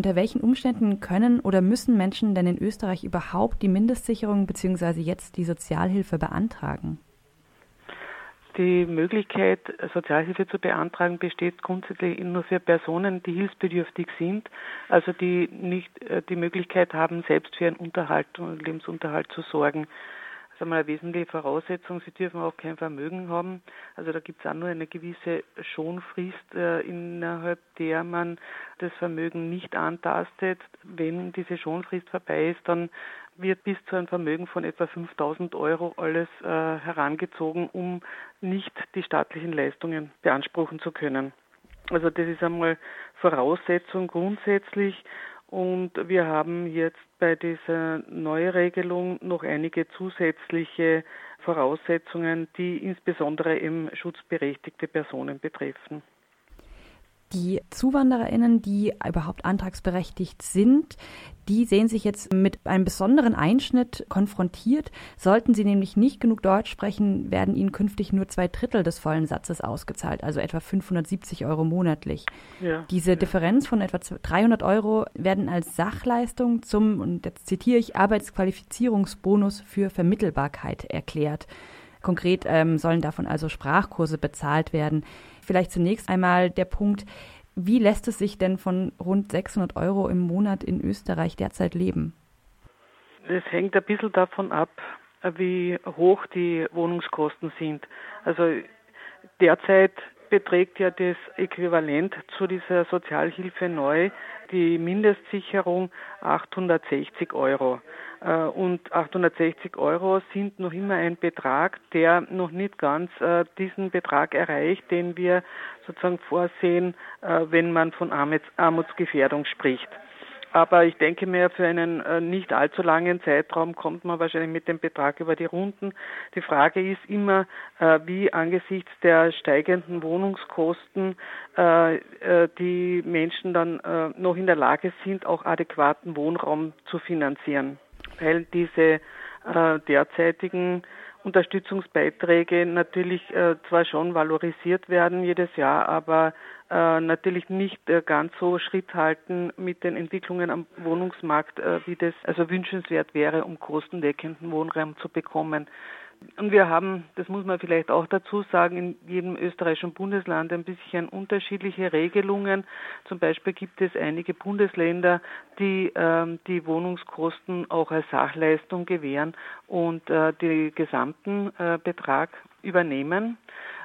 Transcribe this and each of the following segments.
unter welchen Umständen können oder müssen Menschen denn in Österreich überhaupt die Mindestsicherung bzw. jetzt die Sozialhilfe beantragen? Die Möglichkeit, Sozialhilfe zu beantragen, besteht grundsätzlich nur für Personen, die hilfsbedürftig sind, also die nicht äh, die Möglichkeit haben, selbst für ihren Unterhalt und Lebensunterhalt zu sorgen ist einmal eine wesentliche Voraussetzung. Sie dürfen auch kein Vermögen haben. Also da gibt es auch nur eine gewisse Schonfrist, äh, innerhalb der man das Vermögen nicht antastet. Wenn diese Schonfrist vorbei ist, dann wird bis zu einem Vermögen von etwa 5000 Euro alles äh, herangezogen, um nicht die staatlichen Leistungen beanspruchen zu können. Also das ist einmal Voraussetzung grundsätzlich. Und wir haben jetzt bei dieser Neuregelung noch einige zusätzliche Voraussetzungen, die insbesondere eben schutzberechtigte Personen betreffen. Die ZuwandererInnen, die überhaupt antragsberechtigt sind, die sehen sich jetzt mit einem besonderen Einschnitt konfrontiert. Sollten sie nämlich nicht genug Deutsch sprechen, werden ihnen künftig nur zwei Drittel des vollen Satzes ausgezahlt, also etwa 570 Euro monatlich. Ja, Diese ja. Differenz von etwa 300 Euro werden als Sachleistung zum, und jetzt zitiere ich, Arbeitsqualifizierungsbonus für Vermittelbarkeit erklärt. Konkret ähm, sollen davon also Sprachkurse bezahlt werden. Vielleicht zunächst einmal der Punkt, wie lässt es sich denn von rund 600 Euro im Monat in Österreich derzeit leben? Es hängt ein bisschen davon ab, wie hoch die Wohnungskosten sind. Also derzeit beträgt ja das Äquivalent zu dieser Sozialhilfe neu die Mindestsicherung 860 Euro. Äh, und 860 Euro sind noch immer ein Betrag, der noch nicht ganz äh, diesen Betrag erreicht, den wir sozusagen vorsehen, äh, wenn man von Armutsgefährdung spricht. Aber ich denke mir, für einen nicht allzu langen Zeitraum kommt man wahrscheinlich mit dem Betrag über die Runden. Die Frage ist immer, wie angesichts der steigenden Wohnungskosten die Menschen dann noch in der Lage sind, auch adäquaten Wohnraum zu finanzieren. Weil diese äh, derzeitigen Unterstützungsbeiträge natürlich äh, zwar schon valorisiert werden jedes Jahr, aber äh, natürlich nicht äh, ganz so Schritt halten mit den Entwicklungen am Wohnungsmarkt, äh, wie das also wünschenswert wäre, um kostendeckenden Wohnraum zu bekommen. Und wir haben, das muss man vielleicht auch dazu sagen, in jedem österreichischen Bundesland ein bisschen unterschiedliche Regelungen. Zum Beispiel gibt es einige Bundesländer, die ähm, die Wohnungskosten auch als Sachleistung gewähren und äh, den gesamten äh, Betrag übernehmen,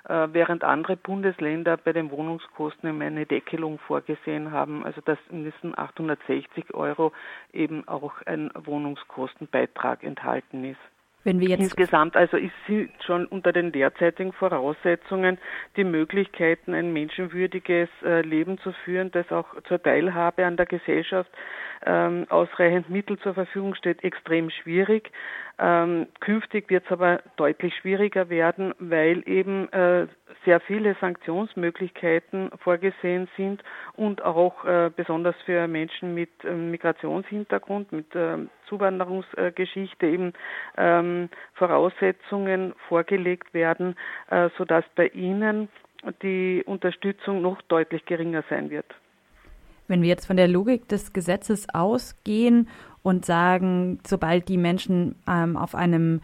äh, während andere Bundesländer bei den Wohnungskosten eine Deckelung vorgesehen haben, also dass in diesen 860 Euro eben auch ein Wohnungskostenbeitrag enthalten ist. Wenn wir jetzt Insgesamt also ist sie schon unter den derzeitigen Voraussetzungen die Möglichkeiten, ein menschenwürdiges äh, Leben zu führen, das auch zur Teilhabe an der Gesellschaft ähm, ausreichend Mittel zur Verfügung steht, extrem schwierig. Ähm, künftig wird es aber deutlich schwieriger werden, weil eben äh, sehr viele Sanktionsmöglichkeiten vorgesehen sind und auch äh, besonders für Menschen mit äh, Migrationshintergrund, mit ähm, Zuwanderungsgeschichte eben ähm, Voraussetzungen vorgelegt werden, äh, sodass bei ihnen die Unterstützung noch deutlich geringer sein wird. Wenn wir jetzt von der Logik des Gesetzes ausgehen und sagen, sobald die Menschen ähm, auf einem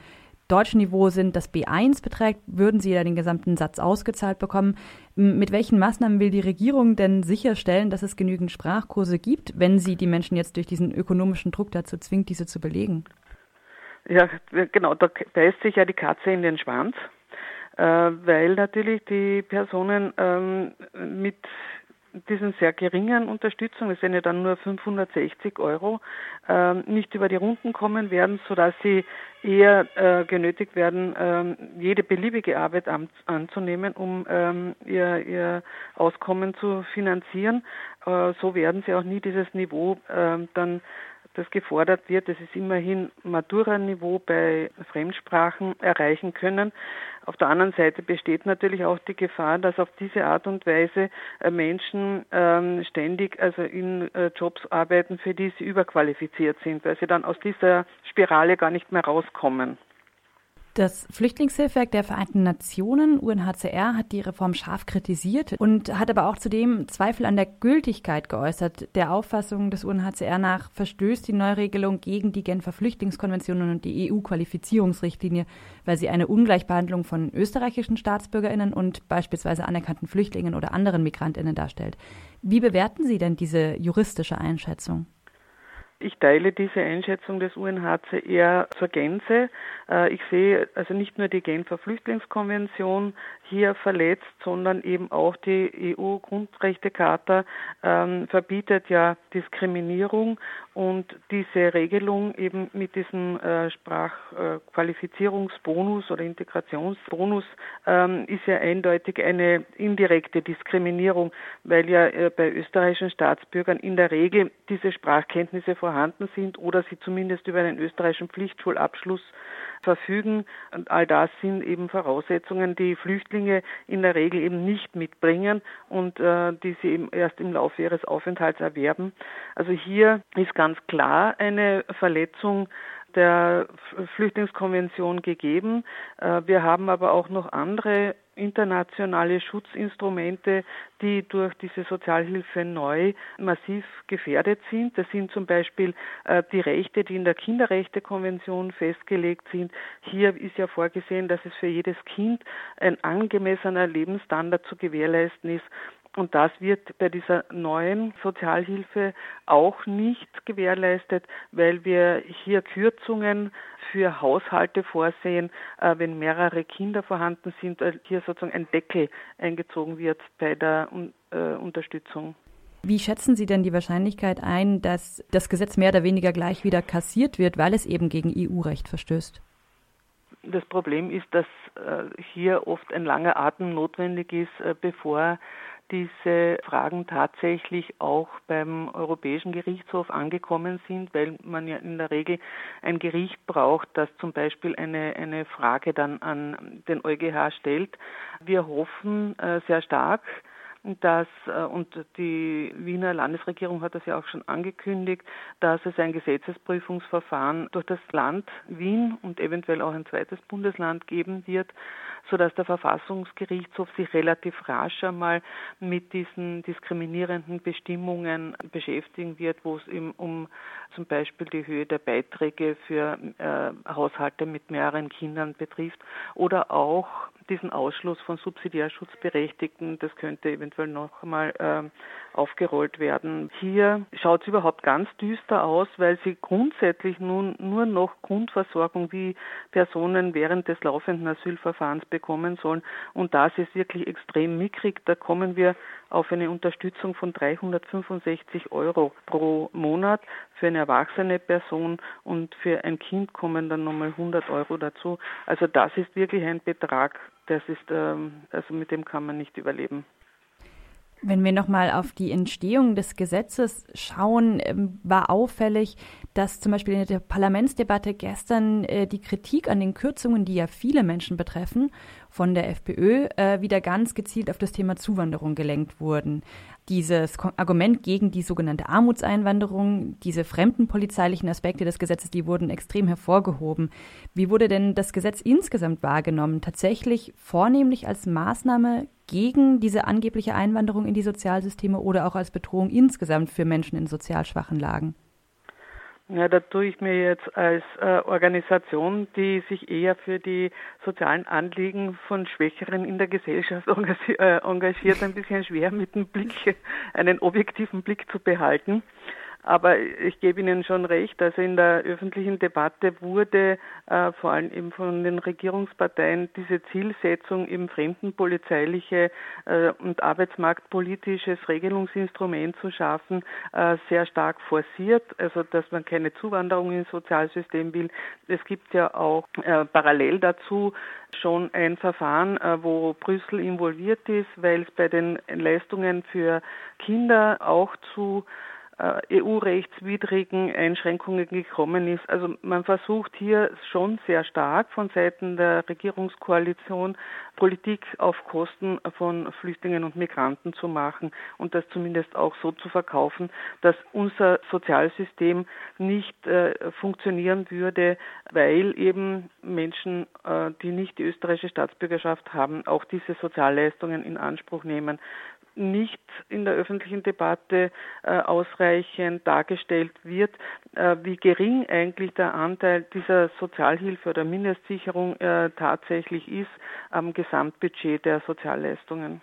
deutschen Niveau sind, das B1 beträgt, würden sie ja den gesamten Satz ausgezahlt bekommen. Mit welchen Maßnahmen will die Regierung denn sicherstellen, dass es genügend Sprachkurse gibt, wenn sie die Menschen jetzt durch diesen ökonomischen Druck dazu zwingt, diese zu belegen? Ja, genau, da beißt sich ja die Katze in den Schwanz, äh, weil natürlich die Personen ähm, mit diesen sehr geringen Unterstützung, es sind ja dann nur 560 Euro, äh, nicht über die Runden kommen werden, sodass sie eher äh, genötigt werden, ähm, jede beliebige Arbeit an, anzunehmen, um ähm, ihr, ihr Auskommen zu finanzieren. Äh, so werden sie auch nie dieses Niveau ähm, dann das gefordert wird, das ist immerhin Matura-Niveau bei Fremdsprachen erreichen können. Auf der anderen Seite besteht natürlich auch die Gefahr, dass auf diese Art und Weise äh, Menschen ähm, ständig also in äh, Jobs arbeiten, für die sie überqualifiziert sind, weil sie dann aus dieser Spirale gar nicht mehr rauskommen. Das Flüchtlingshilfswerk der Vereinten Nationen, UNHCR, hat die Reform scharf kritisiert und hat aber auch zudem Zweifel an der Gültigkeit geäußert. Der Auffassung des UNHCR nach verstößt die Neuregelung gegen die Genfer Flüchtlingskonvention und die EU-Qualifizierungsrichtlinie, weil sie eine Ungleichbehandlung von österreichischen Staatsbürgerinnen und beispielsweise anerkannten Flüchtlingen oder anderen Migrantinnen darstellt. Wie bewerten Sie denn diese juristische Einschätzung? Ich teile diese Einschätzung des UNHCR zur Gänze. Äh, ich sehe also nicht nur die Genfer Flüchtlingskonvention hier verletzt, sondern eben auch die EU-Grundrechtecharta ähm, verbietet ja Diskriminierung und diese Regelung eben mit diesem äh, Sprachqualifizierungsbonus oder Integrationsbonus ähm, ist ja eindeutig eine indirekte Diskriminierung, weil ja äh, bei österreichischen Staatsbürgern in der Regel diese Sprachkenntnisse vorhanden sind oder sie zumindest über einen österreichischen Pflichtschulabschluss verfügen. Und all das sind eben Voraussetzungen, die Flüchtlinge in der Regel eben nicht mitbringen und äh, die sie eben erst im Laufe ihres Aufenthalts erwerben. Also hier ist ganz klar eine Verletzung der Flüchtlingskonvention gegeben. Äh, wir haben aber auch noch andere internationale Schutzinstrumente, die durch diese Sozialhilfe neu massiv gefährdet sind. Das sind zum Beispiel äh, die Rechte, die in der Kinderrechtekonvention festgelegt sind. Hier ist ja vorgesehen, dass es für jedes Kind ein angemessener Lebensstandard zu gewährleisten ist. Und das wird bei dieser neuen Sozialhilfe auch nicht gewährleistet, weil wir hier Kürzungen für Haushalte vorsehen, äh, wenn mehrere Kinder vorhanden sind, äh, hier sozusagen ein Deckel eingezogen wird bei der äh, Unterstützung. Wie schätzen Sie denn die Wahrscheinlichkeit ein, dass das Gesetz mehr oder weniger gleich wieder kassiert wird, weil es eben gegen EU-Recht verstößt? Das Problem ist, dass hier oft ein langer Atem notwendig ist, bevor diese Fragen tatsächlich auch beim Europäischen Gerichtshof angekommen sind, weil man ja in der Regel ein Gericht braucht, das zum Beispiel eine, eine Frage dann an den EuGH stellt. Wir hoffen äh, sehr stark, dass, äh, und die Wiener Landesregierung hat das ja auch schon angekündigt, dass es ein Gesetzesprüfungsverfahren durch das Land Wien und eventuell auch ein zweites Bundesland geben wird, sodass der Verfassungsgerichtshof sich relativ rasch einmal mit diesen diskriminierenden Bestimmungen beschäftigen wird, wo es eben um zum Beispiel die Höhe der Beiträge für äh, Haushalte mit mehreren Kindern betrifft oder auch diesen Ausschluss von Subsidiärschutzberechtigten, das könnte eventuell noch einmal äh, aufgerollt werden. Hier schaut es überhaupt ganz düster aus, weil sie grundsätzlich nun nur noch Grundversorgung wie Personen während des laufenden Asylverfahrens bekommen sollen. Und das ist wirklich extrem mickrig. Da kommen wir auf eine Unterstützung von 365 Euro pro Monat für eine erwachsene Person und für ein Kind kommen dann nochmal 100 Euro dazu. Also das ist wirklich ein Betrag, das ist, ähm, also mit dem kann man nicht überleben. Wenn wir nochmal auf die Entstehung des Gesetzes schauen, ähm, war auffällig, dass zum Beispiel in der Parlamentsdebatte gestern äh, die Kritik an den Kürzungen, die ja viele Menschen betreffen, von der FPÖ äh, wieder ganz gezielt auf das Thema Zuwanderung gelenkt wurden. Dieses Argument gegen die sogenannte Armutseinwanderung, diese fremdenpolizeilichen Aspekte des Gesetzes, die wurden extrem hervorgehoben. Wie wurde denn das Gesetz insgesamt wahrgenommen? Tatsächlich vornehmlich als Maßnahme gegen diese angebliche Einwanderung in die Sozialsysteme oder auch als Bedrohung insgesamt für Menschen in sozial schwachen Lagen? Ja, da tue ich mir jetzt als äh, Organisation, die sich eher für die sozialen Anliegen von Schwächeren in der Gesellschaft äh, engagiert, ein bisschen schwer mit dem Blick, einen objektiven Blick zu behalten. Aber ich gebe Ihnen schon recht, also in der öffentlichen Debatte wurde äh, vor allem eben von den Regierungsparteien diese Zielsetzung, eben fremdenpolizeiliche äh, und arbeitsmarktpolitisches Regelungsinstrument zu schaffen, äh, sehr stark forciert. Also dass man keine Zuwanderung ins Sozialsystem will. Es gibt ja auch äh, parallel dazu schon ein Verfahren, äh, wo Brüssel involviert ist, weil es bei den Leistungen für Kinder auch zu EU-rechtswidrigen Einschränkungen gekommen ist. Also man versucht hier schon sehr stark von Seiten der Regierungskoalition Politik auf Kosten von Flüchtlingen und Migranten zu machen und das zumindest auch so zu verkaufen, dass unser Sozialsystem nicht äh, funktionieren würde, weil eben Menschen, äh, die nicht die österreichische Staatsbürgerschaft haben, auch diese Sozialleistungen in Anspruch nehmen nicht in der öffentlichen Debatte äh, ausreichend dargestellt wird, äh, wie gering eigentlich der Anteil dieser Sozialhilfe oder Mindestsicherung äh, tatsächlich ist am Gesamtbudget der Sozialleistungen.